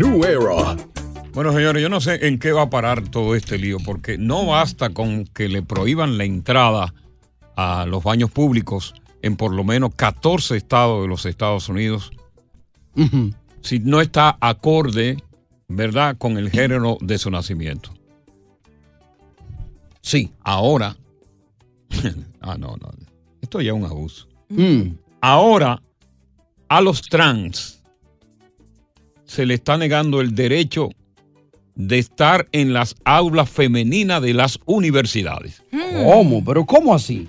New Era. Bueno, señores, yo no sé en qué va a parar todo este lío, porque no basta con que le prohíban la entrada a los baños públicos en por lo menos 14 estados de los Estados Unidos, si no está acorde, ¿verdad?, con el género de su nacimiento. Sí. Ahora, ah, no, no, esto ya es un abuso. Mm. Ahora, a los trans se le está negando el derecho de estar en las aulas femeninas de las universidades. ¿Cómo? ¿Pero cómo así?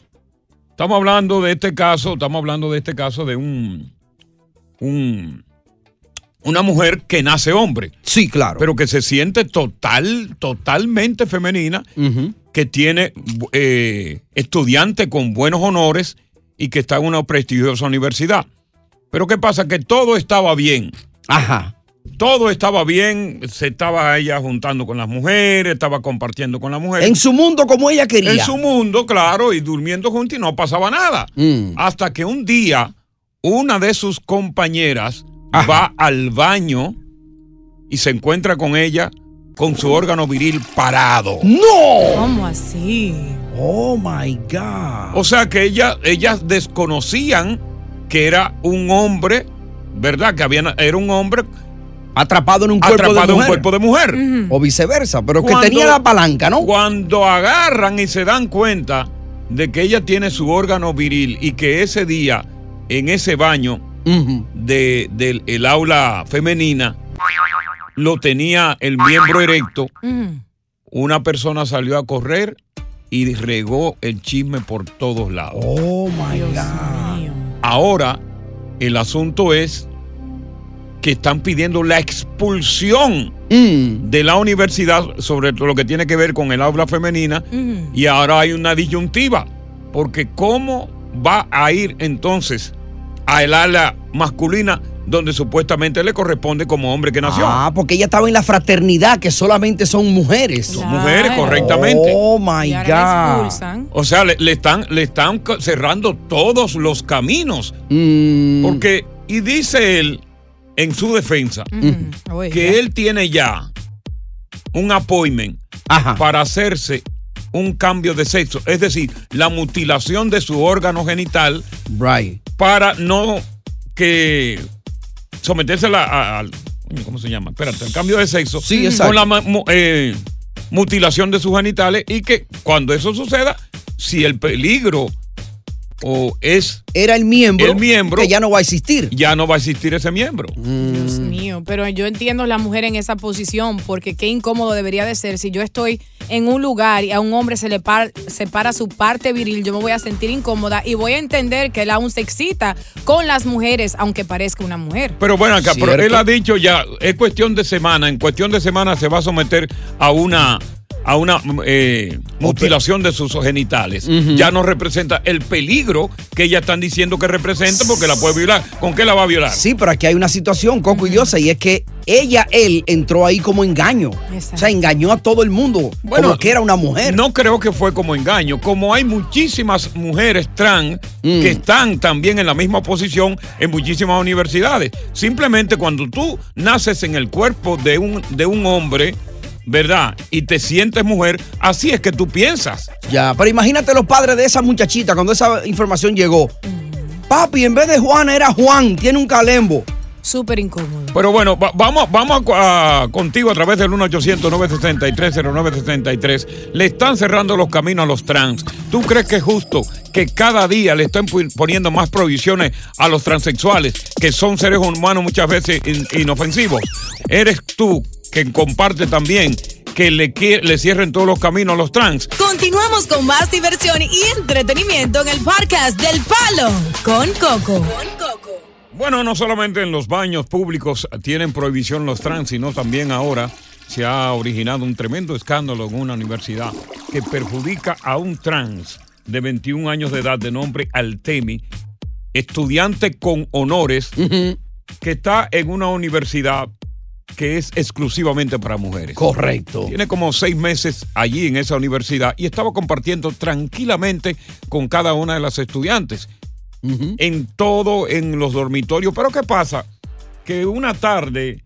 Estamos hablando de este caso, estamos hablando de este caso de un, un una mujer que nace hombre. Sí, claro. Pero que se siente total, totalmente femenina, que tiene eh, estudiante con buenos honores y que está en una prestigiosa universidad. Pero ¿qué pasa? Que todo estaba bien. Ajá. Todo estaba bien, se estaba ella juntando con las mujeres, estaba compartiendo con las mujeres. En su mundo como ella quería. En su mundo, claro, y durmiendo juntos y no pasaba nada. Mm. Hasta que un día una de sus compañeras va al baño y se encuentra con ella con su órgano viril parado. ¡No! ¿Cómo así? Oh my God. O sea que ella, ellas desconocían que era un hombre, ¿verdad? Que había, era un hombre Atrapado en un cuerpo atrapado de en un mujer. cuerpo de mujer. O viceversa, pero Cuando- que tenía la palanca, ¿no? Cuando agarran y se dan cuenta de que ella tiene su órgano viril y que ese día, en ese baño de, del el aula femenina, lo tenía el miembro erecto, una persona salió a correr y regó el chisme por todos lados. Oh my God. Ahora, el asunto es que están pidiendo la expulsión de la universidad sobre lo que tiene que ver con el aula femenina y ahora hay una disyuntiva, porque ¿cómo va a ir entonces a el ala masculina donde supuestamente le corresponde como hombre que nació? Ah, porque ella estaba en la fraternidad, que solamente son mujeres. Son mujeres, correctamente. Oh my God. O sea, le, le están, le están cerrando todos los caminos. Mm. Porque, y dice él en su defensa, que él tiene ya un appointment para hacerse un cambio de sexo. Es decir, la mutilación de su órgano genital. Para no que someterse a la, a- al- ¿cómo se llama? Espérate, el cambio de sexo. Sí. Con la eh, mutilación de sus genitales y que cuando eso suceda, si el peligro o es Era el miembro, el miembro que ya no va a existir. ya no va a existir ese miembro. Dios mío, pero yo entiendo a la mujer en esa posición porque qué incómodo debería de ser si yo estoy en un lugar y a un hombre se le par- separa su parte viril, yo me voy a sentir incómoda y voy a entender que él aún se excita con las mujeres, aunque parezca una mujer. Pero bueno, acá, pero él ha dicho ya, es cuestión de semana, en cuestión de semana se va a someter a una a una eh, mutilación de sus genitales. Ya no representa el peligro que ellas están diciendo que representa porque la puede violar. ¿Con qué la va a violar? Sí, pero aquí hay una situación, Coco y Diosa, y es que ella, él, entró ahí como engaño. O sea, engañó a todo el mundo, como que era una mujer. No creo que fue como engaño. Como hay muchísimas mujeres trans Mm. que están también en la misma posición en muchísimas universidades. Simplemente cuando tú naces en el cuerpo de un, de un hombre, ¿verdad? Y te sientes mujer, así es que tú piensas. Ya, pero imagínate los padres de esa muchachita cuando esa información llegó. Papi, en vez de Juana era Juan, tiene un calembo. Súper incómodo. Pero bueno, va- vamos, vamos a- a- contigo a través del 1-800-963-0963. Le están cerrando los caminos a los trans. ¿Tú crees que es justo que cada día le estén pu- poniendo más prohibiciones a los transexuales, que son seres humanos muchas veces in- inofensivos? ¿Eres tú que comparte también que le, le cierren todos los caminos a los trans? Continuamos con más diversión y entretenimiento en el podcast del Palo con Coco. Bueno, no solamente en los baños públicos tienen prohibición los trans, sino también ahora se ha originado un tremendo escándalo en una universidad que perjudica a un trans de 21 años de edad de nombre Altemi, estudiante con honores, que está en una universidad que es exclusivamente para mujeres. Correcto. Tiene como seis meses allí en esa universidad y estaba compartiendo tranquilamente con cada una de las estudiantes. En todo, en los dormitorios. Pero ¿qué pasa? Que una tarde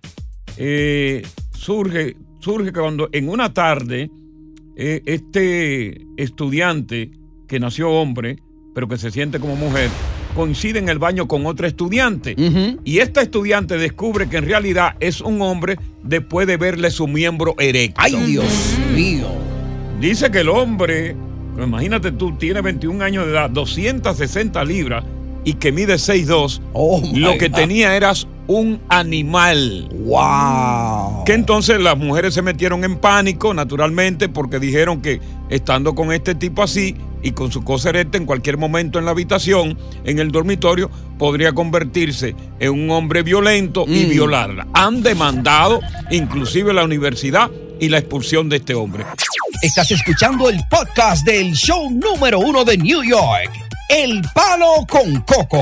eh, surge, surge cuando en una tarde eh, este estudiante que nació hombre, pero que se siente como mujer, coincide en el baño con otra estudiante. Y esta estudiante descubre que en realidad es un hombre después de verle su miembro erecto. Ay, Dios mío. Dice que el hombre, imagínate tú, tiene 21 años de edad, 260 libras y que mide 6'2. lo que God. tenía era un animal. ¡Wow! Que entonces las mujeres se metieron en pánico, naturalmente, porque dijeron que estando con este tipo así y con su cosa erecta en cualquier momento en la habitación, en el dormitorio, podría convertirse en un hombre violento y Mm. violarla. Han demandado inclusive la universidad y la expulsión de este hombre. Estás escuchando el podcast del show número uno de New York, El Palo con Coco.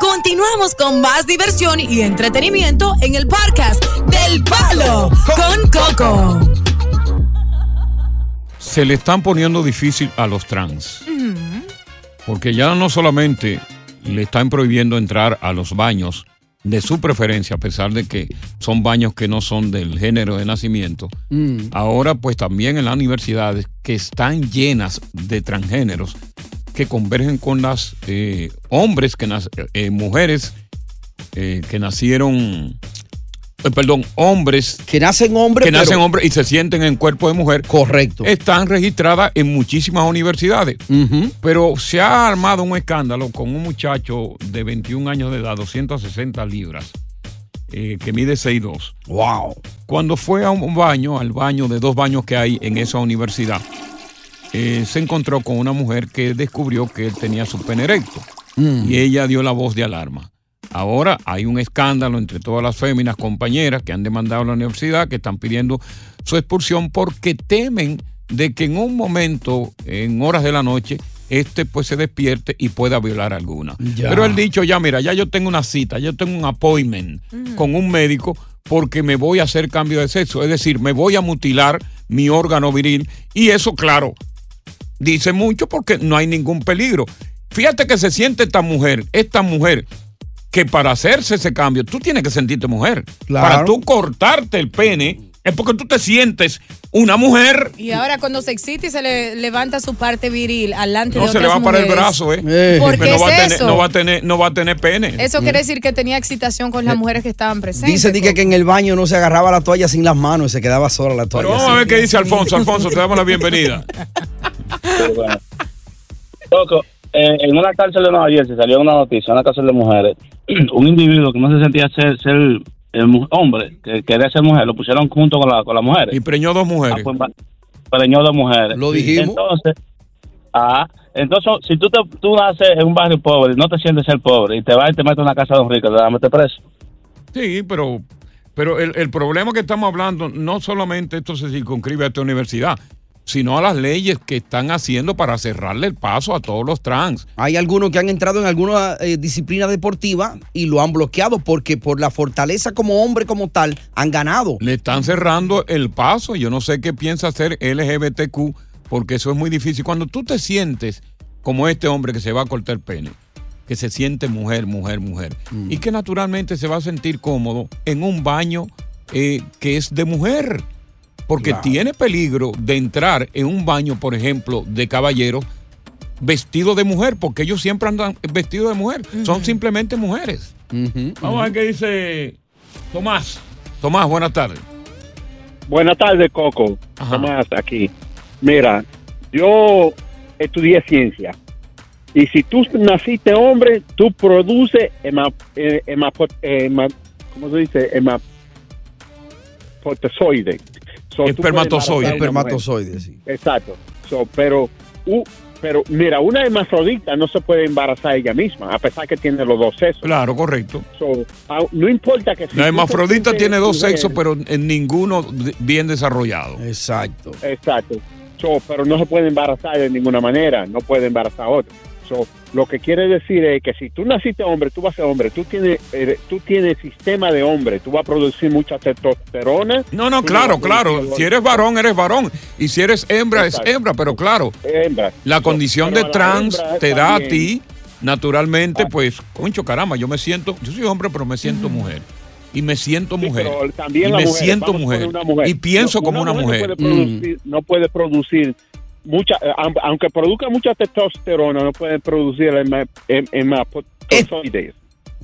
Continuamos con más diversión y entretenimiento en el podcast del Palo con Coco. Se le están poniendo difícil a los trans. Porque ya no solamente le están prohibiendo entrar a los baños de su preferencia, a pesar de que son baños que no son del género de nacimiento, ahora pues también en las universidades que están llenas de transgéneros que convergen con las eh, hombres, que nac- eh, mujeres eh, que nacieron eh, perdón, hombres que nacen hombres, que nacen hombres y se sienten en cuerpo de mujer. Correcto. Están registradas en muchísimas universidades. Pero se ha armado un escándalo con un muchacho de 21 años de edad, 260 libras, eh, que mide 6'2". Wow. Cuando fue a un baño, al baño de dos baños que hay en esa universidad, eh, se encontró con una mujer que descubrió que él tenía su pene erecto. Mm. Y ella dio la voz de alarma. Ahora hay un escándalo entre todas las féminas compañeras que han demandado a la universidad, que están pidiendo su expulsión porque temen de que en un momento, en horas de la noche, este pues se despierte y pueda violar a alguna. Ya. Pero él dicho, ya mira, ya yo tengo una cita, yo tengo un appointment con un médico porque me voy a hacer cambio de sexo, es decir, me voy a mutilar mi órgano viril y eso, claro, dice mucho porque no hay ningún peligro. Fíjate que se siente esta mujer, esta mujer, que para hacerse ese cambio, tú tienes que sentirte mujer. Claro. Para tú cortarte el pene, es porque tú te sientes una mujer. Y ahora cuando se excita y se le levanta su parte viril alante No de se le va otras a parar el brazo, ¿eh? ¿Por Porque qué no, va es a tener, eso? no va a tener, no va a tener pene. Eso quiere decir que tenía excitación con las mujeres que estaban presentes. Dice di que, que en el baño no se agarraba la toalla sin las manos y se quedaba sola la toalla. Pero vamos a ver qué dice Alfonso. Alfonso, te damos la bienvenida. Loco, eh, en una cárcel de Nueva Jersey salió una noticia, una cárcel de mujeres, un individuo que no se sentía ser, ser eh, mu- hombre, que quería ser mujer, lo pusieron junto con, la, con las mujeres. Y preñó dos mujeres. Ah, pues, preñó dos mujeres. Lo dijimos. Entonces, ah, entonces si tú, te, tú naces en un barrio pobre, no te sientes ser pobre, y te vas y te metes en una casa de un rico, te vas a meter preso. Sí, pero, pero el, el problema que estamos hablando, no solamente esto se circunscribe a esta universidad, sino a las leyes que están haciendo para cerrarle el paso a todos los trans. Hay algunos que han entrado en alguna eh, disciplina deportiva y lo han bloqueado porque por la fortaleza como hombre como tal han ganado. Le están cerrando el paso. Yo no sé qué piensa hacer LGBTQ, porque eso es muy difícil. Cuando tú te sientes como este hombre que se va a cortar el pene, que se siente mujer, mujer, mujer, y que naturalmente se va a sentir cómodo en un baño eh, que es de mujer. Porque Claro. tiene peligro de entrar en un baño, por ejemplo, de caballero vestido de mujer, porque ellos siempre andan vestidos de mujer. Son simplemente mujeres. Vamos a ver qué dice Tomás. Tomás, buenas tardes. Buenas tardes, Coco. Tomás, aquí. Mira, yo estudié ciencia. Y si tú naciste hombre, tú produces hema, eh, hemapo- eh, hema- ¿cómo se dice? Hematozoide. So, Espermatozoide. Espermatozoide, sí. Exacto. So, pero, pero mira, una hermafrodita no se puede embarazar ella misma, a pesar que tiene los dos sexos. Claro, correcto. So, no importa que si La hermafrodita tiene dos sexos, pero en ninguno bien desarrollado. Exacto. Exacto. So, pero no se puede embarazar de ninguna manera, no puede embarazar a otro. So, lo que quiere decir es que si tú naciste hombre, tú vas a ser hombre, tú tienes, eh, tú tienes sistema de hombre, tú vas a producir mucha testosterona. No, no, claro, claro. Si eres varón, eres varón. Y si eres hembra, es hembra. Pero claro, hembra. la condición pero de trans te da a ti, naturalmente, pues, concho, caramba, yo me siento, yo soy hombre, pero me siento mujer. Y me siento Sí, mujer. pero también y me mujeres, siento mujer. Y pienso No, como una mujer. No puede producir, no puede producir mucha, eh, aunque produzca mucha testosterona, no puede producir hema- hem- hematozoides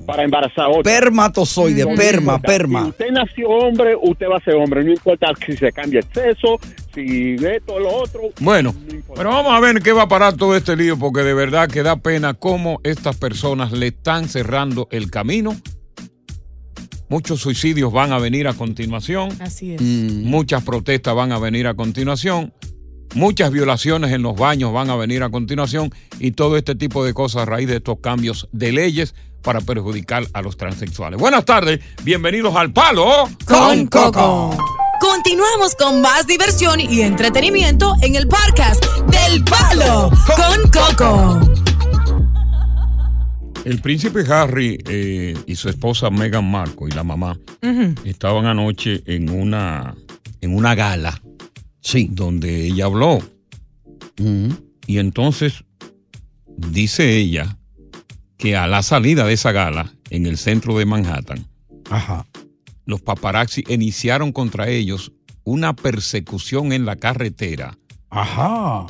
para embarazar a otro. Espermatozoide, No perma, importa. perma. Si usted nació hombre, usted va a ser hombre. No importa si se cambia el sexo, si esto o lo otro. Bueno, pero vamos a ver qué va a parar todo este lío, porque de verdad que da pena cómo estas personas le están cerrando el camino. Muchos suicidios van a venir a continuación. Así es. Muchas protestas van a venir a continuación. Muchas violaciones en los baños van a venir a continuación. Y todo este tipo de cosas a raíz de estos cambios de leyes para perjudicar a los transexuales. Buenas tardes, bienvenidos al Palo Con Coco. Continuamos con más diversión y entretenimiento en el podcast del Palo con Coco. El príncipe Harry eh, y su esposa Meghan Markle y la mamá estaban anoche en una, en una gala. Sí. Donde ella habló. Y entonces dice ella que a la salida de esa gala en el centro de Manhattan, los paparazzi iniciaron contra ellos una persecución en la carretera. Ajá.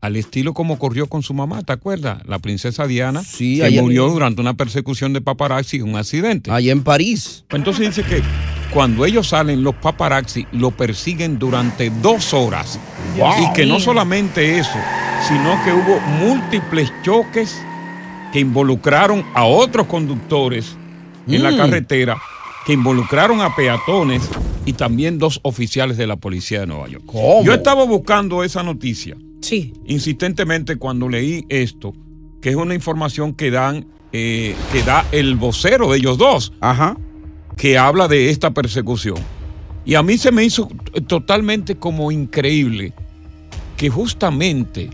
Al estilo como corrió con su mamá, ¿te acuerdas? La princesa Diana Sí, que allá- murió durante una persecución de paparazzi en un accidente. Allá en París. Entonces dice que cuando ellos salen, los paparazzi lo persiguen durante dos horas. Wow. Y que no solamente eso, sino que hubo múltiples choques que involucraron a otros conductores en la Mm. carretera, que involucraron a peatones y también dos oficiales de la policía de Nueva York. ¿Cómo? Yo estaba buscando esa noticia Sí. insistentemente cuando leí esto, que es una información que dan, eh, que da el vocero de ellos dos, que habla de esta persecución. Y a mí se me hizo totalmente como increíble que justamente,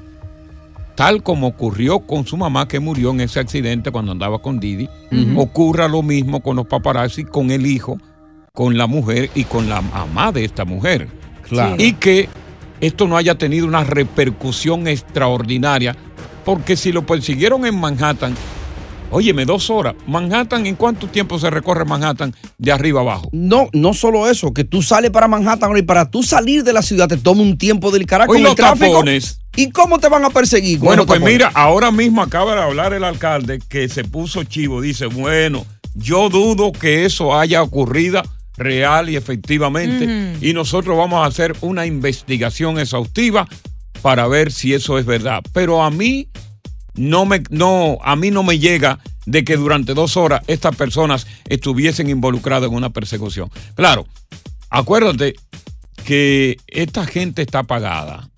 tal como ocurrió con su mamá que murió en ese accidente cuando andaba con Didi, ocurra lo mismo con los paparazzi, con el hijo, con la mujer y con la mamá de esta mujer. Claro. Y que esto no haya tenido una repercusión extraordinaria, porque si lo persiguieron en Manhattan, óyeme, dos horas. Manhattan, ¿en cuánto tiempo se recorre Manhattan de arriba abajo? No, no solo eso, que tú sales para Manhattan y para tú salir de la ciudad te toma un tiempo del carajo Hoy los el tráfico. tapones. ¿Y cómo te van a perseguir? Bueno, pues tapones? mira, ahora mismo acaba de hablar el alcalde que se puso chivo. Dice, bueno, yo dudo que eso haya ocurrido real y efectivamente. Y nosotros vamos a hacer una investigación exhaustiva para ver si eso es verdad. Pero a mí no me, no, a mí no me llega de que durante dos horas estas personas estuviesen involucradas en una persecución. Claro, acuérdate que esta gente está pagada.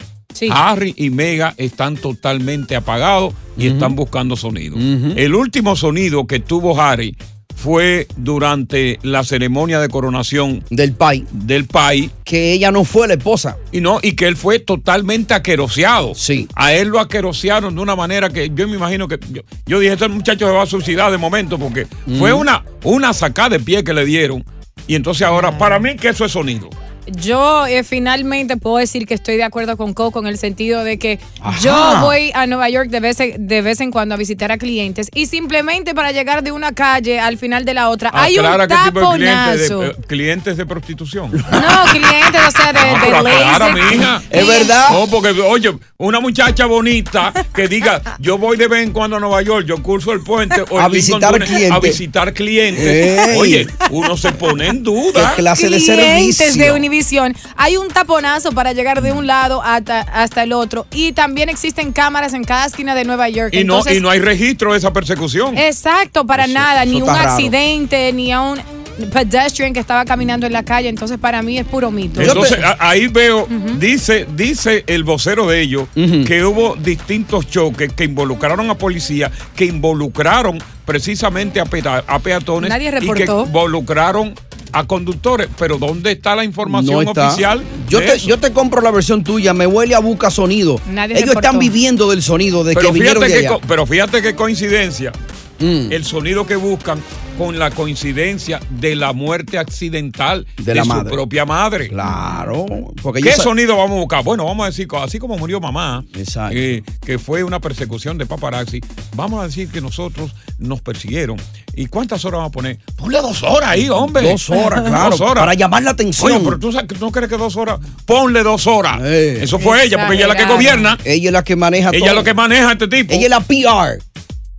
Harry y Mega están totalmente apagados y están buscando sonido. El último sonido que tuvo Harry fue durante la ceremonia de coronación del PAI. Del PAI. Que ella no fue la esposa. Y no, y que él fue totalmente aqueroseado. Sí. A él lo aquerosearon de una manera que yo me imagino que. Yo, yo dije, este muchacho se va a suicidar de momento porque fue una, una sacada de pie que le dieron. Y entonces ahora, para mí, que eso es sonido. Yo eh, finalmente puedo decir que estoy de acuerdo con Coco en el sentido de que Ajá. yo voy a Nueva York de vez, en- de vez en cuando a visitar a clientes y simplemente para llegar de una calle al final de la otra hay un qué tipo de clientes taponazo. de, eh, clientes de prostitución. No, clientes, o sea, de, Ah, de aclara, mija. Es verdad. No, porque, oye, una muchacha bonita que diga, yo voy de vez en cuando a Nueva York, yo curso el puente o A el Lincoln visitar. A visitar clientes. Ey. Oye, uno se pone en duda. ¿Qué clase de clientes servicio? de Hay un taponazo para llegar de un lado hasta, hasta el otro. Y también existen cámaras en cada esquina de Nueva York. Y no, y no hay registro de esa persecución. Exacto, para nada, eso ni un raro. accidente, ni a un pedestrian que estaba caminando en la calle. Entonces, para mí es puro mito. Entonces, ahí veo, dice, dice el vocero de ellos que hubo distintos choques que involucraron a policía, que involucraron precisamente a, a peatones Nadie y que reportó. involucraron a conductores. Pero ¿dónde está la información No está. oficial? Yo te, yo te compro la versión tuya, me huele a busca sonido. Nadie Ellos reportó. están viviendo del sonido de pero que vinieron de que, allá. co- pero fíjate qué coincidencia. Mm. El sonido que buscan con la coincidencia de la muerte accidental de, De la su madre. propia madre. Claro. Porque ¿Qué sonido vamos a buscar? Bueno, vamos a decir, así como murió mamá, eh, que fue una persecución de paparazzi, vamos a decir que nosotros nos persiguieron. ¿Y cuántas horas vamos a poner? Ponle dos horas ahí, hombre. Dos horas, claro, Dos horas. para llamar la atención. Oye, pero tú sabes, ¿no crees que dos horas? Ponle dos horas. Eso fue ella, porque ella es la que gobierna. Ella es la que maneja Ella todo. es la que maneja a este tipo. Ella es la PR.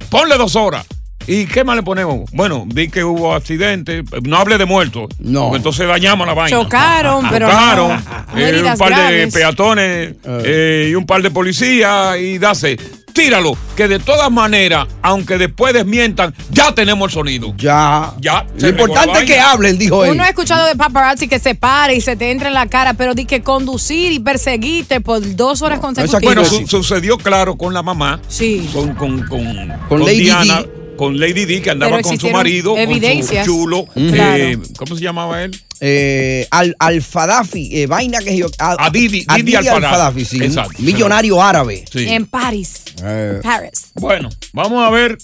Ponle dos horas. ¿Y qué más le ponemos? Bueno, di que hubo accidente. No hable de muertos. No. entonces dañamos la vaina. Chocaron, pero Chocaron. no- no eh, un par de peatones eh, y un par de policías y dase. Tíralo, que de todas maneras, aunque después desmientan, ya tenemos el sonido. Ya. Ya. Lo importante es que hablen, dijo él. Uno ha escuchado de paparazzi que se pare y se te entra en la cara, pero di que conducir y perseguirte por dos horas consecutivas. Bueno, su- sucedió claro con la mamá. Sí. Con, con, con, Con Lady Diana, Di. con Lady Di, que andaba con su marido, evidencias. con su chulo. Mm. eh, ¿Cómo se llamaba él? Eh, al, Al-Fadafi, eh, vaina que yo. A, Didi- a Didi Al-Fadafi. sí. un Exacto. Millonario árabe. Sí. En París. Eh. Paris. Bueno, vamos a ver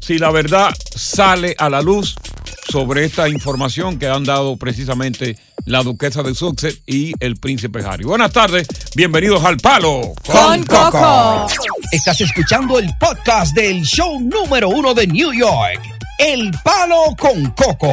si la verdad sale a la luz sobre esta información que han dado precisamente la duquesa de Sussex y el príncipe Harry. Buenas tardes, bienvenidos al Palo Con Coco. Estás escuchando el podcast del show número uno de New York. El Palo con Coco.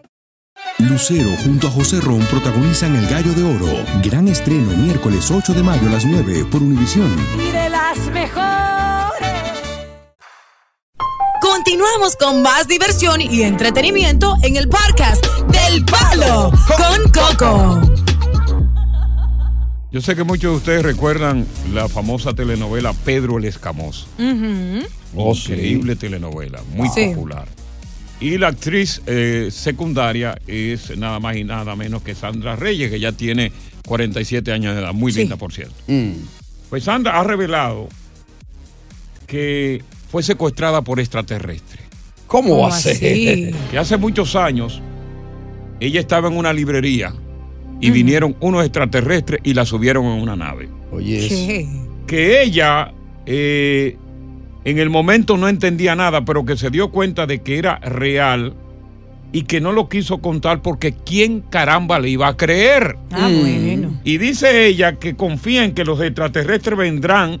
Lucero junto a José Ron protagonizan El Gallo de Oro. Gran estreno miércoles 8 de mayo a las 9 por Univisión. Y de las mejores. Continuamos con más diversión y entretenimiento en el podcast del Palo con Coco. Yo sé que muchos de ustedes recuerdan la famosa telenovela Pedro el Escamoso. Oh, sí. Increíble telenovela, muy Sí. popular. Y la actriz eh, secundaria es nada más y nada menos que Sandra Reyes, que ya tiene 47 años de edad, muy linda por cierto. Mm. Pues Sandra ha revelado que fue secuestrada por extraterrestres. ¿Cómo va a ser? Que hace muchos años ella estaba en una librería y vinieron unos extraterrestres y la subieron en una nave. Oye, Que ella eh, en el momento no entendía nada, pero que se dio cuenta de que era real y que no lo quiso contar porque ¿quién caramba le iba a creer? Ah, bueno. Y dice ella que confía en que los extraterrestres vendrán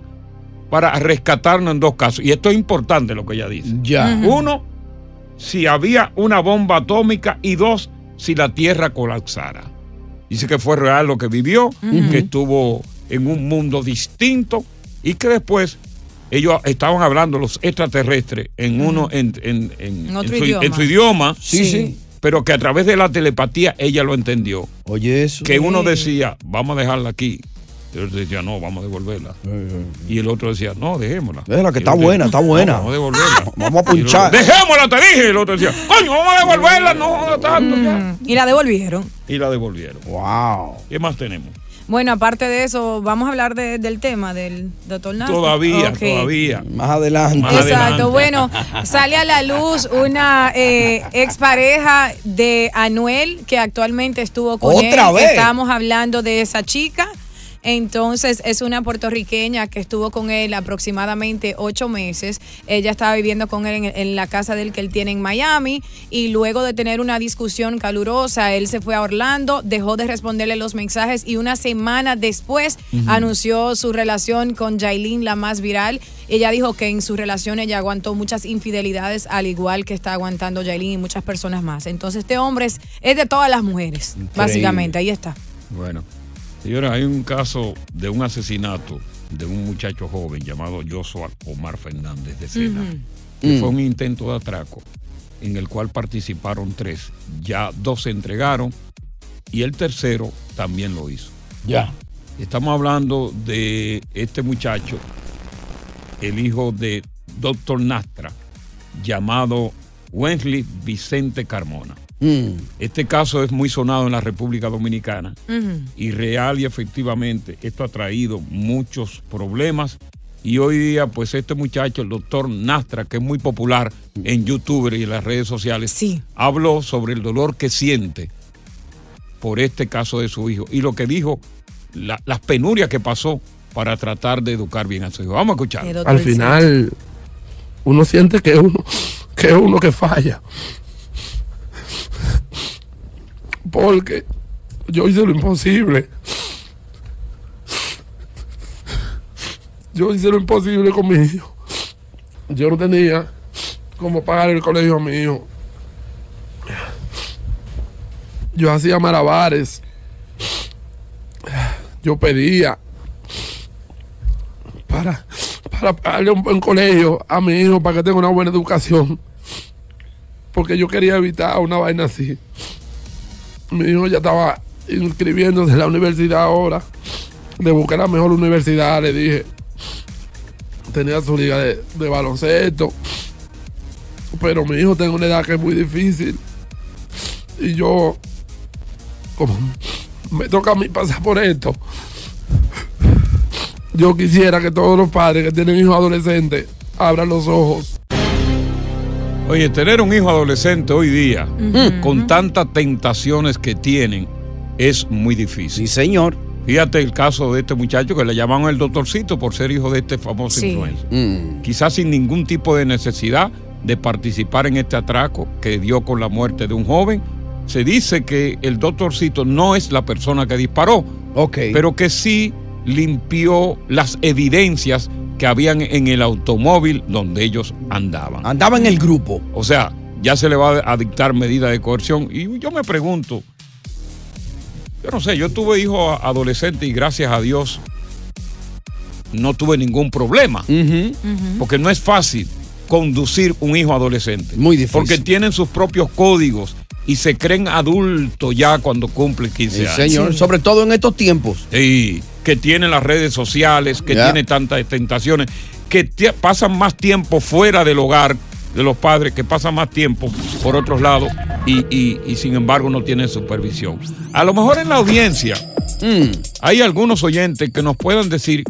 para rescatarnos en dos casos. Y esto es importante lo que ella dice. Ya. Uno, si había una bomba atómica y dos, si la Tierra colapsara. Dice que fue real lo que vivió, Ujú. que estuvo en un mundo distinto y que después ellos estaban hablando los extraterrestres en uno en, en- su, idioma. en su idioma, Sí, sí. pero que a través de la telepatía ella lo entendió. Oye, eso. Que uno decía, vamos a dejarla aquí. Y el otro decía, no, vamos a devolverla. Y el otro decía, no, dejémosla. Déjala, que está buena, está buena. "No, vamos a devolverla. Vamos a otro, punchar. Dejémosla, te dije. Y el otro decía, coño, vamos a devolverla, no, tanto ya. Y la devolvieron. Y la devolvieron. Wow. ¿Qué más tenemos? Bueno, aparte de eso, vamos a hablar de- del tema del doctor Nasty. Todavía, todavía. Más adelante. Más Exacto, adelante. bueno, sale a la luz una eh, expareja de Anuel que actualmente estuvo con ¿Otra él. vez? Estábamos hablando de esa chica. Entonces es una puertorriqueña que estuvo con él aproximadamente ocho meses. Ella estaba viviendo con él en, en la casa del que él tiene en Miami y luego de tener una discusión calurosa, él se fue a Orlando, dejó de responderle los mensajes y una semana después anunció su relación con Jailin, la más viral. Ella dijo que en su relación ella aguantó muchas infidelidades, al igual que está aguantando Jailin y muchas personas más. Entonces este hombre es, es de todas las mujeres, básicamente. Ahí está. Bueno, señora, hay un caso de un asesinato de un muchacho joven llamado Joshua Omar Fernández de Sena. Que Mm. fue un intento de atraco en el cual participaron tres. Ya dos se entregaron y el tercero también lo hizo. Ya. Estamos hablando de este muchacho, el hijo de Doctor Nastra, llamado Wesley Vicente Carmona. Mm. Este caso es muy sonado en la República Dominicana y real y efectivamente esto ha traído muchos problemas y hoy día pues este muchacho, el doctor Nastra, que es muy popular en YouTube y en las redes sociales, habló sobre el dolor que siente por este caso de su hijo y lo que dijo, la- las penurias que pasó para tratar de educar bien a su hijo. Vamos a escuchar. Al final, uno siente que es uno, que es uno que falla. Porque yo hice lo imposible. Yo hice lo imposible con mi hijo. Yo no tenía cómo pagar el colegio a mi hijo. Yo hacía malabares. Yo pedía para, para pagarle un buen colegio a mi hijo para que tenga una buena educación. Porque yo quería evitar una vaina así. Mi hijo ya estaba inscribiéndose en la universidad ahora. Le busqué la mejor universidad, le dije. Tenía su liga de, de baloncesto. Pero mi hijo tiene una edad que es muy difícil. Y yo, como me toca a mí pasar por esto, yo quisiera que todos los padres que tienen hijos adolescentes abran los ojos. Oye, tener un hijo adolescente hoy día, con tantas tentaciones que tienen, es muy difícil. Sí, señor. Fíjate el caso de este muchacho que le llamaban el doctorcito por ser hijo de este famoso Sí. influencer. Mm. Quizás sin ningún tipo de necesidad de participar en este atraco que dio con la muerte de un joven. Se dice que el doctorcito no es la persona que disparó, pero que sí limpió las evidencias que habían en el automóvil donde ellos andaban. Andaba en el grupo. O sea, ya se le va a dictar medida de coerción. Y yo me pregunto, yo no sé, yo tuve hijos adolescentes y gracias a Dios no tuve ningún problema. Porque no es fácil conducir un hijo adolescente. Muy difícil. Porque tienen sus propios códigos y se creen adultos ya cuando cumplen 15 Sí, años. señor. Sobre todo en estos tiempos. Sí, que tienen las redes sociales, que Ya. tiene tantas tentaciones, que pasan más tiempo fuera del hogar de los padres, que pasan más tiempo por otros lados y, y- y sin embargo no tienen supervisión. A lo mejor en la audiencia Mm. hay algunos oyentes que nos puedan decir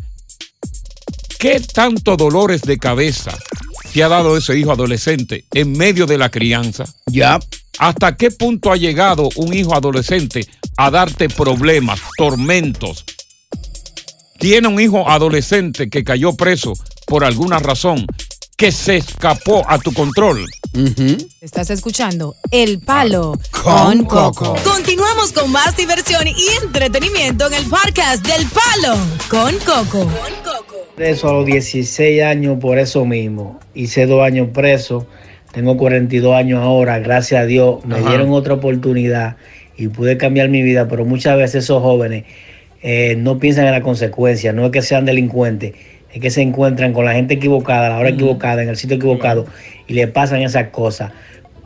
qué tanto dolores de cabeza te ha dado ese hijo adolescente en medio de la crianza. Ya. ¿Hasta qué punto ha llegado un hijo adolescente a darte problemas, tormentos? Tiene un hijo adolescente que cayó preso por alguna razón, que se escapó a tu control. Estás escuchando El Palo Con Coco. Continuamos con más diversión y entretenimiento en el podcast del Palo con Coco. Preso a los 16 años por eso mismo. Hice dos años preso. Tengo 42 años ahora. Gracias a Dios me Ajá. dieron otra oportunidad y pude cambiar mi vida. Pero muchas veces esos jóvenes eh, no piensan en la consecuencia. No es que sean delincuentes. Es que se encuentran con la gente equivocada, a la hora equivocada, en el sitio equivocado y le pasan esas cosas.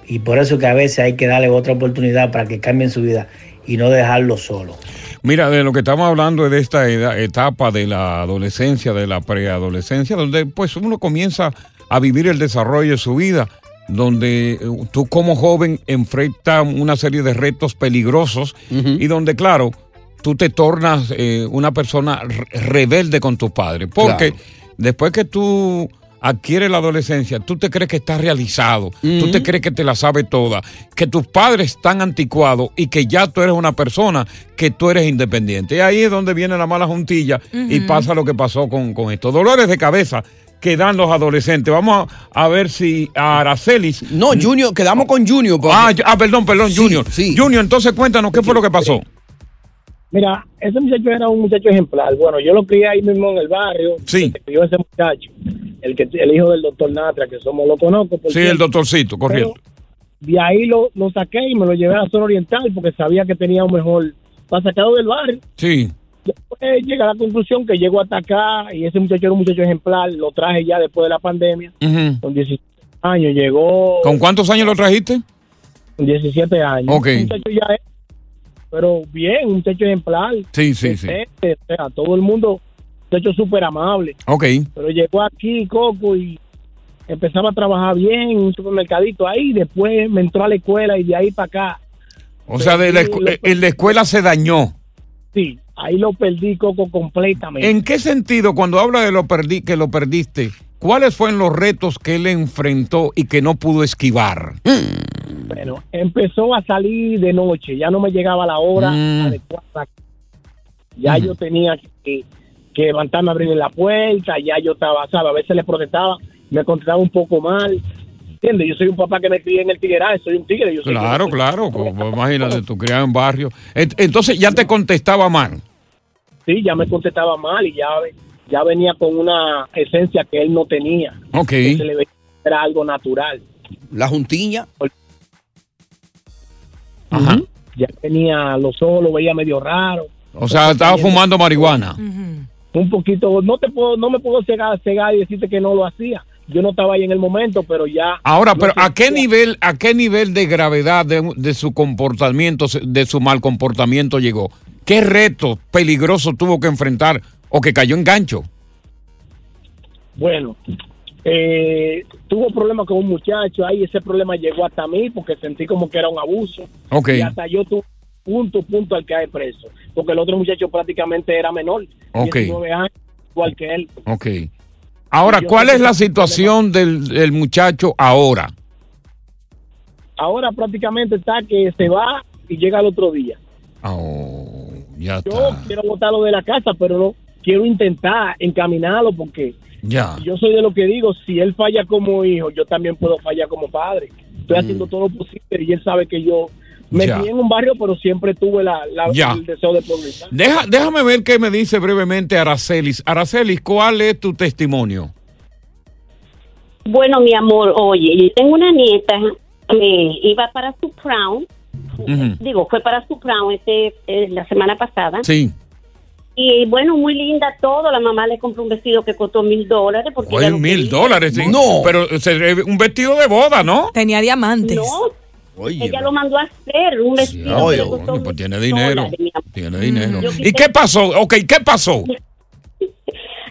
Y por eso que a veces hay que darle otra oportunidad para que cambien su vida y no dejarlo solo. Mira, de lo que estamos hablando es de esta edad- etapa de la adolescencia, de la preadolescencia, donde pues uno comienza a vivir el desarrollo de su vida, donde eh, tú como joven enfrentas una serie de retos peligrosos y donde, claro, tú te tornas eh, una persona re- rebelde con tus padres. Porque después que tú adquieres la adolescencia, tú te crees que estás realizado, tú te crees que te la sabes toda, que tus padres están anticuados y que ya tú eres una persona que tú eres independiente. Y ahí es donde viene la mala juntilla y pasa lo que pasó con, con esto. Dolores de cabeza que dan los adolescentes. Vamos a, a ver si a Aracelis. No, Junior, quedamos con Junior. Ah, ah, perdón, perdón, Junior. Junior, entonces cuéntanos qué fue lo que pasó. Mira, ese muchacho era un muchacho ejemplar. Bueno, yo lo crié ahí mismo en el barrio. Sí. Se crió ese muchacho, el que el hijo del doctor Natra, que somos lo conozco. por Sí, el doctorcito, correcto. De ahí lo, lo saqué y me lo llevé a la zona oriental porque sabía que tenía un mejor para sacado del barrio. Sí. Después llega a la conclusión que llegó hasta acá y ese muchacho era un muchacho ejemplar. Lo traje ya después de la pandemia. Con 17 años llegó. ¿Con cuántos años lo trajiste? Con 17 años. Ok. Un muchacho ya es- pero bien, un muchacho ejemplar. Sí, sí, sí. O sea, todo el mundo, un muchacho súper amable. Ok. Pero llegó aquí, Coco, y empezaba a trabajar bien en un supermercadito ahí. Después me entró a la escuela y de ahí para acá. O sea, de la escu- lo- eh, escuela se dañó. Sí, ahí lo perdí, Coco, completamente. ¿En qué sentido, cuando habla de lo perdí, que lo perdiste, cuáles fueron los retos que él enfrentó y que no pudo esquivar? Bueno, empezó a salir de noche, ya no me llegaba la hora Mm. adecuada. Ya yo tenía que, que levantarme a abrirle la puerta, ya yo estaba, ¿sabes? A veces le protestaba, me contestaba un poco mal. ¿Entiendes? Yo soy un papá que me crié en el tigueraje, soy un tigre. Yo soy Claro, claro. como- imagínate, tú criado en barrio. Ent- Entonces ya te contestaba mal. Sí, ya me contestaba mal y ya, ya venía con una esencia que él no tenía. Ok. Que se le era algo natural. La juntilla. Ajá. Ya tenía los ojos, lo veía medio raro. O sea, estaba fumando marihuana. un poquito, no te puedo, no me puedo cegar, cegar y decirte que no lo hacía. Yo no estaba ahí en el momento, pero ya. Ahora, pero ¿a qué nivel, a qué nivel de gravedad de, de su comportamiento, de su mal comportamiento llegó? ¿Qué reto peligroso tuvo que enfrentar o que cayó en gancho? Bueno, eh, tuvo problemas con un muchacho ahí, ese problema llegó hasta mí porque sentí como que era un abuso. Ok. Y hasta yo tuve punto, punto al caer preso, porque el otro muchacho prácticamente era menor, Ok. 19 años, igual que él. Ok. Ahora, ¿cuál es la situación del, del muchacho ahora? Ahora prácticamente está que se va y llega al otro día. Oh, ya Yo está. quiero botarlo de la casa, pero no quiero intentar encaminarlo porque Ya. yo soy de lo que digo, si él falla como hijo, yo también puedo fallar como padre. Estoy Mm. haciendo todo lo posible y él sabe que yo me Ya. crié en un barrio, pero siempre tuve la, el deseo de progresar. Deja- déjame ver qué me dice brevemente Aracelis. Aracelis, ¿cuál es tu testimonio? Bueno, mi amor, oye, yo tengo una nieta que iba para su Ujú. digo, fue para su prom este, eh, la semana pasada. Sí. Y bueno, muy linda todo. La mamá le compró un vestido que costó mil dólares. porque Oye, mil dólares. sí. Pero se- un vestido de boda, ¿no? Tenía diamantes. No, ella lo mandó a hacer, un vestido que Oye, le costó bueno, pues tiene dinero. Tiene dinero. ¿Y qué pasó? Ok, ¿qué pasó?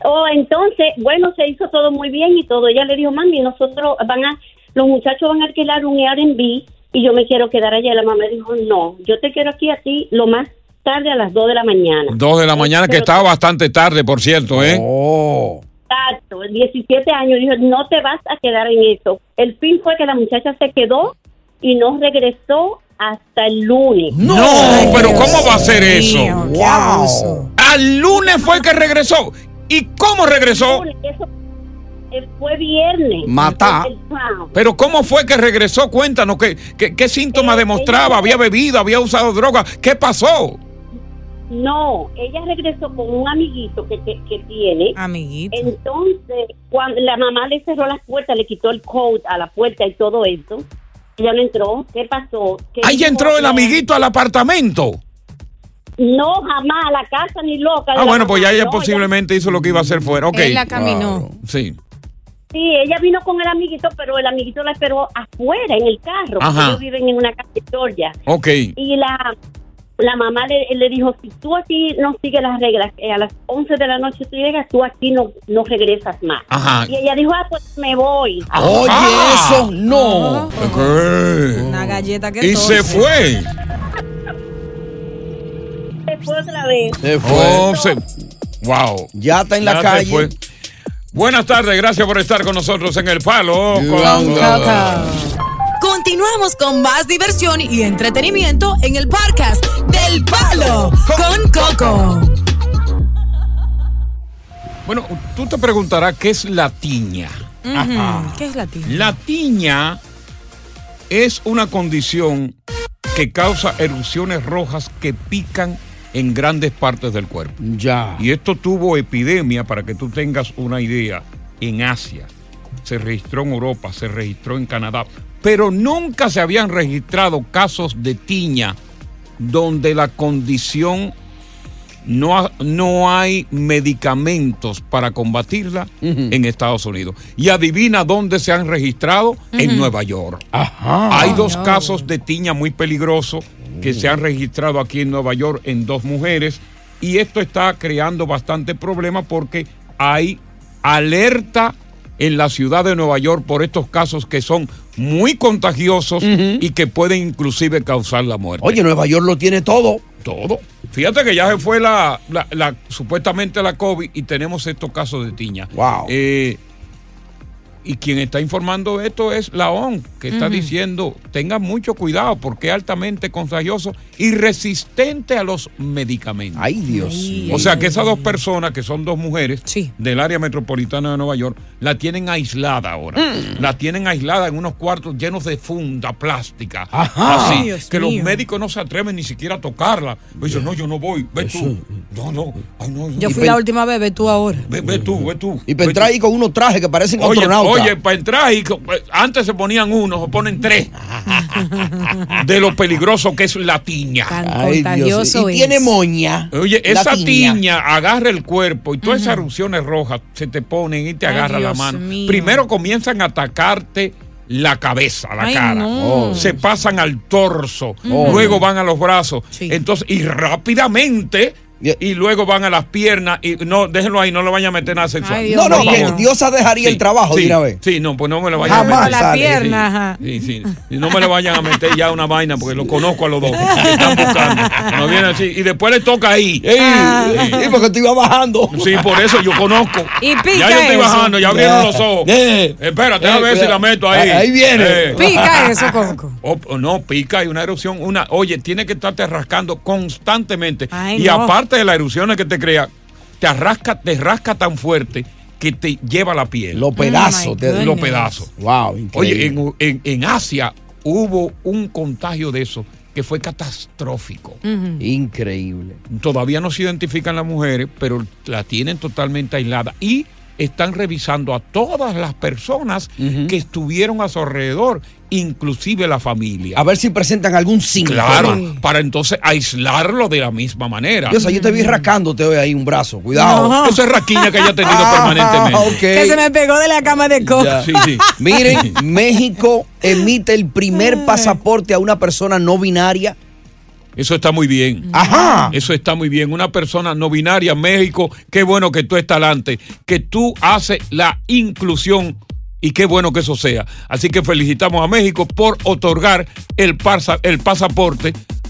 Oh, entonces, bueno, se hizo todo muy bien y todo. Ella le dijo, mami, nosotros van a, los muchachos van a alquilar un Airbnb y yo me quiero quedar allá. La mamá dijo, no, yo te quiero aquí a ti lo más tarde a las 2 de la mañana. Dos de la mañana, que Pero- estaba bastante tarde, por cierto, ¿eh? Oh. Exacto, 17 años. Dijo, no te vas a quedar en eso. El fin fue que la muchacha se quedó y no regresó hasta el lunes. No, pero ¿cómo va a ser eso? Wow. Al lunes fue que regresó. ¿Y cómo regresó? Eso eh, fue viernes. Prom. Pero ¿cómo fue que regresó? Cuéntanos, ¿qué, qué, qué síntomas demostraba? ¿Había bebido? ¿Había usado droga? ¿Qué pasó? No, ella regresó con un amiguito que, que, que tiene. Amiguito. Entonces, cuando la mamá le cerró las puertas, le quitó el code a la puerta y todo eso, ella no entró. ¿Qué pasó? Que Ahí dijo, entró el amiguito al apartamento. No, jamás, a la casa ni loca. Ah, bueno, pues ya ella no, posiblemente hizo lo que iba a hacer fuera. Ok. Él la caminó. Sí. Sí, ella vino con el amiguito, pero el amiguito la esperó afuera, en el carro. porque Ajá. Ellos viven en una casa de Georgia. Ok. Y la, la mamá le, le dijo, si tú aquí no sigues las reglas, eh, a las 11 de la noche tú llegas, tú aquí no, no regresas más. Ajá. Y ella dijo, ah, pues me voy. Oye, eso no. Ok. Una galleta que Y se fue. Se fue otra vez. Se Oh, se- Wow. Ya está en la Ya calle. fue. Buenas tardes, gracias por estar con nosotros en El Palo. con- Continuamos con más diversión y entretenimiento en el podcast del Palo con Coco. Bueno, tú te preguntarás qué es la tiña. Ujú. ¿Qué es la tiña? La tiña es una condición que causa erupciones rojas que pican en grandes partes del cuerpo. Ya. Y esto tuvo epidemia, para que tú tengas una idea, en Asia. Se registró en Europa, se registró en Canadá, pero nunca se habían registrado casos de tiña donde la condición no, no hay medicamentos para combatirla en Estados Unidos. Y adivina dónde se han registrado en. Nueva York. Ajá. Hay dos No. casos de tiña muy peligrosos que se han registrado aquí en Nueva York en dos mujeres. Y esto está creando bastante problema porque hay alerta en la ciudad de Nueva York por estos casos que son muy contagiosos y que pueden inclusive causar la muerte. Oye, Nueva York lo tiene todo. Todo. Fíjate que ya se fue la, la- la- supuestamente la COVID y tenemos estos casos de tiña. Wow. Eh, y quien está informando esto es la ON, que está diciendo tengan mucho cuidado porque es altamente contagioso y resistente a los medicamentos. Ay, Dios. O sea que esas dos personas, que son dos mujeres del área metropolitana de Nueva York, la tienen aislada ahora. Mm. La tienen aislada en unos cuartos llenos de funda plástica. Ajá. Así Dios que mío. los médicos no se atreven ni siquiera a tocarla. Dicen, no, yo no voy, ve tú. No, no. Ay, no, Yo fui la última vez, ve tú ahora. Ve, ve tú, ve tú. Y para entrar ahí con unos trajes que parecen Oye, astronautas. Oye, para entrar y eh, antes se ponían uno, se ponen tres. de lo peligroso que es la tiña. Tan Ay, Dios, y tiene moña. Oye, esa tiña. tiña. agarra el cuerpo y todas esas erupciones rojas se te ponen y te Ay, agarra la mano. mío. Primero comienzan a atacarte la cabeza, la Ay, cara. no. Se pasan al torso, Oh. luego van a los brazos. Entonces, y rápidamente y luego van a las piernas y no, déjenlo ahí, no lo vayan a meter nada sexual. Ay, Dios No, no, que Diosa dejaría el trabajo sí, una vez. Sí, no, pues no me lo vayan Jamás a meter. La pierna, ajá. Sí, sí. Y no me le vayan a meter ya una vaina porque lo conozco a los dos. que están buscando. No viene así. Y después le toca ahí. Ah. Sí, porque tú ibas bajando. Sí, por eso yo conozco. Y pica Ya yo estoy eso. bajando, ya abrieron los ojos. Eh. Espérate, Eh, a ver si la meto ahí. Ahí viene. Eh. Pica eso, Coco. O- o no, pica, hay una erupción. Una, oye, tiene que estarte rascando constantemente. Ay, y no. aparte de las erupciones que te crea, te rasca, te rasca tan fuerte que te lleva la piel. Los pedazos. te- Los pedazos. Wow, Oye, increíble. en, en- en Asia hubo un contagio de eso que fue catastrófico. Increíble. Todavía no se identifican las mujeres, pero la tienen totalmente aislada y están revisando a todas las personas que estuvieron a su alrededor, inclusive la familia. A ver si presentan algún síntoma. Claro, para entonces aislarlo de la misma manera. Diosa, yo te vi rascándote hoy ahí un brazo. Cuidado. No. Eso es raquiña que haya tenido Ah, permanentemente. Que se me pegó de la cama de Coco. Ya. Sí, sí. Miren, México emite el primer pasaporte a una persona no binaria. Eso está muy bien. Ajá. Eso está muy bien. Una persona no binaria, México, qué bueno que tú estás adelante, que tú haces la inclusión y qué bueno que eso sea. Así que felicitamos a México por otorgar el, pasa- el pasaporte